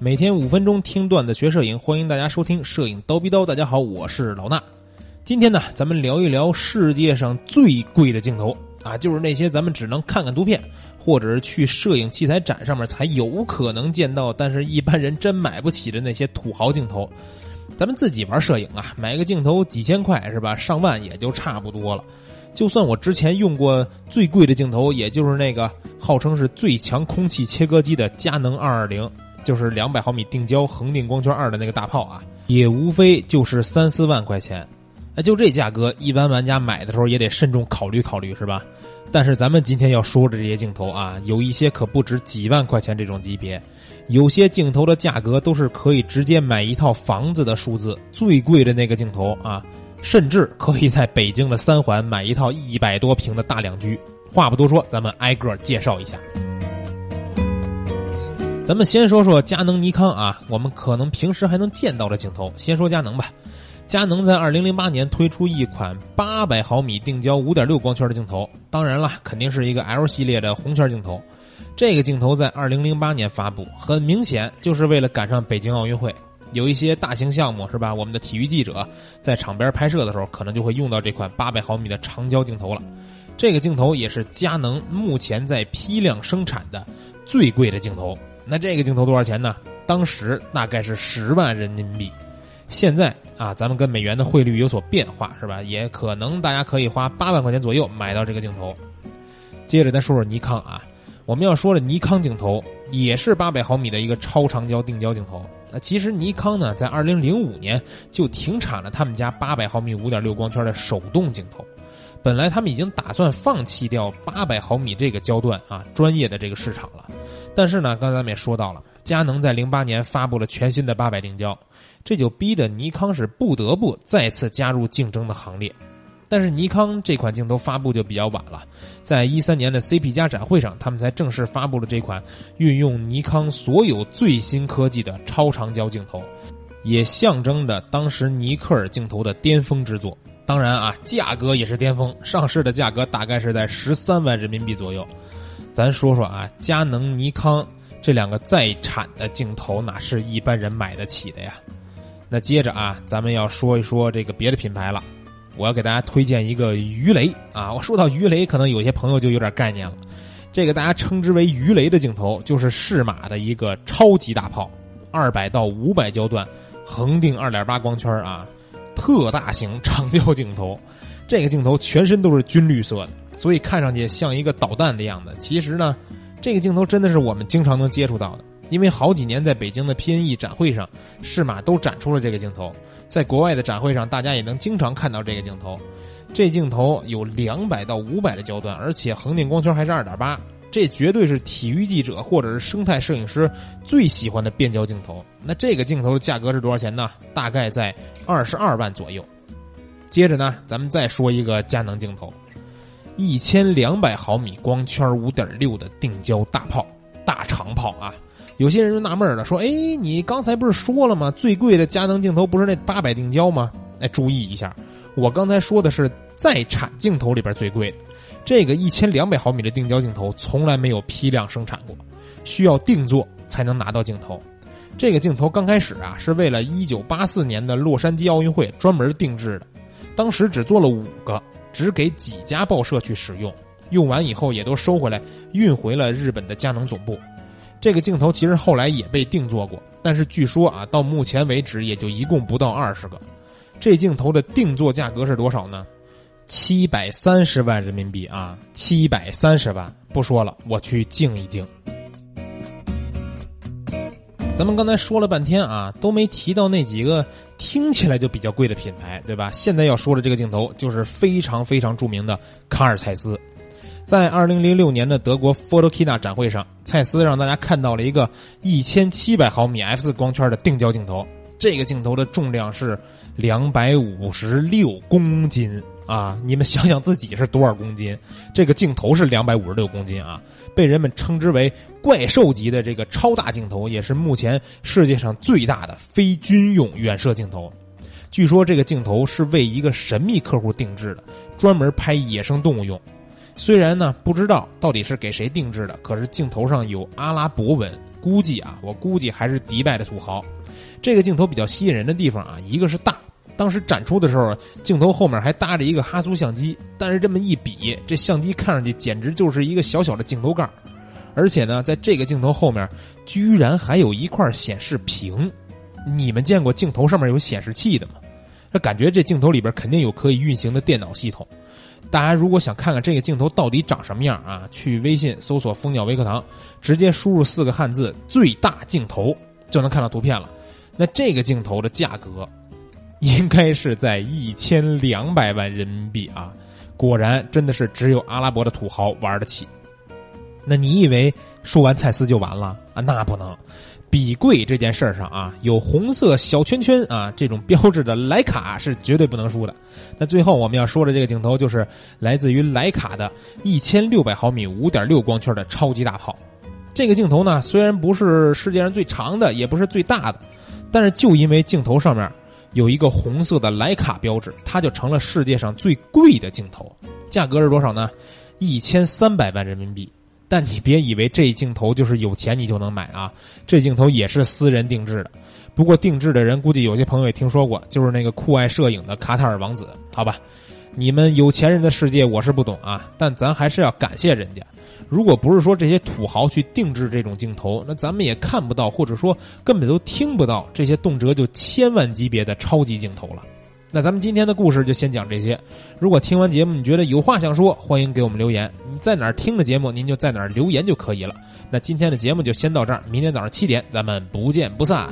每天五分钟听段子学摄影，欢迎大家收听《摄影刀逼刀》。大家好，我是老衲。今天呢，咱们聊一聊世界上最贵的镜头啊，就是那些咱们只能看看图片，或者是去摄影器材展上面才有可能见到，但是一般人真买不起的那些土豪镜头。咱们自己玩摄影啊，买个镜头几千块是吧？上万也就差不多了。就算我之前用过最贵的镜头，也就是那个号称是最强空气切割机的佳能二二零，就是两百毫米定焦恒定光圈二的那个大炮啊，也无非就是三四万块钱。哎，就这价格，一般玩家买的时候也得慎重考虑考虑，是吧？但是咱们今天要说的这些镜头啊，有一些可不止几万块钱这种级别，有些镜头的价格都是可以直接买一套房子的数字。最贵的那个镜头啊。甚至可以在北京的三环买一套一百多平的大两居。话不多说，咱们挨个介绍一下。咱们先说说佳能、尼康啊，我们可能平时还能见到的镜头。先说佳能吧，佳能在二零零八年推出一款八百毫米定焦五点六光圈的镜头，当然了，肯定是一个 L 系列的红圈镜头。这个镜头在二零零八年发布，很明显就是为了赶上北京奥运会。有一些大型项目是吧？我们的体育记者在场边拍摄的时候，可能就会用到这款八百毫米的长焦镜头了。这个镜头也是佳能目前在批量生产的最贵的镜头。那这个镜头多少钱呢？当时大概是十万人民币。现在啊，咱们跟美元的汇率有所变化是吧？也可能大家可以花八万块钱左右买到这个镜头。接着再说说尼康啊，我们要说的尼康镜头也是八百毫米的一个超长焦定焦镜头。那其实尼康呢，在二零零五年就停产了他们家八百毫米五点六光圈的手动镜头。本来他们已经打算放弃掉八百毫米这个焦段啊，专业的这个市场了。但是呢，刚才咱们也说到了，佳能在零八年发布了全新的八百定焦，这就逼得尼康是不得不再次加入竞争的行列。但是尼康这款镜头发布就比较晚了，在一三年的 CP 加展会上，他们才正式发布了这款运用尼康所有最新科技的超长焦镜头，也象征着当时尼克尔镜头的巅峰之作。当然啊，价格也是巅峰，上市的价格大概是在十三万人民币左右。咱说说啊，佳能、尼康这两个在产的镜头，哪是一般人买得起的呀？那接着啊，咱们要说一说这个别的品牌了。我要给大家推荐一个鱼雷啊！我说到鱼雷，可能有些朋友就有点概念了。这个大家称之为鱼雷的镜头，就是适马的一个超级大炮，二百到五百焦段，恒定二点八光圈啊，特大型长焦镜头。这个镜头全身都是军绿色的，所以看上去像一个导弹的样子。其实呢，这个镜头真的是我们经常能接触到的，因为好几年在北京的 PNE 展会上，适马都展出了这个镜头。在国外的展会上，大家也能经常看到这个镜头。这镜头有两百到五百的焦段，而且恒定光圈还是二点八，这绝对是体育记者或者是生态摄影师最喜欢的变焦镜头。那这个镜头的价格是多少钱呢？大概在二十二万左右。接着呢，咱们再说一个佳能镜头，一千两百毫米光圈五点六的定焦大炮，大长炮啊。有些人就纳闷了，说：“哎，你刚才不是说了吗？最贵的佳能镜头不是那八百定焦吗？”哎，注意一下，我刚才说的是在产镜头里边最贵的，这个一千两百毫米的定焦镜头从来没有批量生产过，需要定做才能拿到镜头。这个镜头刚开始啊，是为了一九八四年的洛杉矶奥运会专门定制的，当时只做了五个，只给几家报社去使用，用完以后也都收回来，运回了日本的佳能总部。这个镜头其实后来也被定做过，但是据说啊，到目前为止也就一共不到二十个。这镜头的定做价格是多少呢？七百三十万人民币啊，七百三十万。不说了，我去静一静。咱们刚才说了半天啊，都没提到那几个听起来就比较贵的品牌，对吧？现在要说的这个镜头就是非常非常著名的卡尔蔡司。在二零零六年的德国 Photokina 展会上，蔡司让大家看到了一个一千七百毫米 f 四光圈的定焦镜头。这个镜头的重量是两百五十六公斤啊！你们想想自己是多少公斤？这个镜头是两百五十六公斤啊！被人们称之为怪兽级的这个超大镜头，也是目前世界上最大的非军用远摄镜头。据说这个镜头是为一个神秘客户定制的，专门拍野生动物用。虽然呢不知道到底是给谁定制的，可是镜头上有阿拉伯文，估计啊，我估计还是迪拜的土豪。这个镜头比较吸引人的地方啊，一个是大，当时展出的时候，镜头后面还搭着一个哈苏相机，但是这么一比，这相机看上去简直就是一个小小的镜头盖而且呢，在这个镜头后面，居然还有一块显示屏。你们见过镜头上面有显示器的吗？这感觉这镜头里边肯定有可以运行的电脑系统。大家如果想看看这个镜头到底长什么样啊，去微信搜索“蜂鸟微课堂”，直接输入四个汉字“最大镜头”就能看到图片了。那这个镜头的价格，应该是在一千两百万人民币啊！果然，真的是只有阿拉伯的土豪玩得起。那你以为说完蔡司就完了啊？那不能。比贵这件事儿上啊，有红色小圈圈啊这种标志的徕卡是绝对不能输的。那最后我们要说的这个镜头就是来自于徕卡的一千六百毫米五点六光圈的超级大炮。这个镜头呢，虽然不是世界上最长的，也不是最大的，但是就因为镜头上面有一个红色的徕卡标志，它就成了世界上最贵的镜头。价格是多少呢？一千三百万人民币。但你别以为这镜头就是有钱你就能买啊！这镜头也是私人定制的，不过定制的人估计有些朋友也听说过，就是那个酷爱摄影的卡塔尔王子，好吧？你们有钱人的世界我是不懂啊，但咱还是要感谢人家。如果不是说这些土豪去定制这种镜头，那咱们也看不到，或者说根本都听不到这些动辄就千万级别的超级镜头了。那咱们今天的故事就先讲这些。如果听完节目你觉得有话想说，欢迎给我们留言。你在哪儿听的节目，您就在哪儿留言就可以了。那今天的节目就先到这儿，明天早上七点咱们不见不散。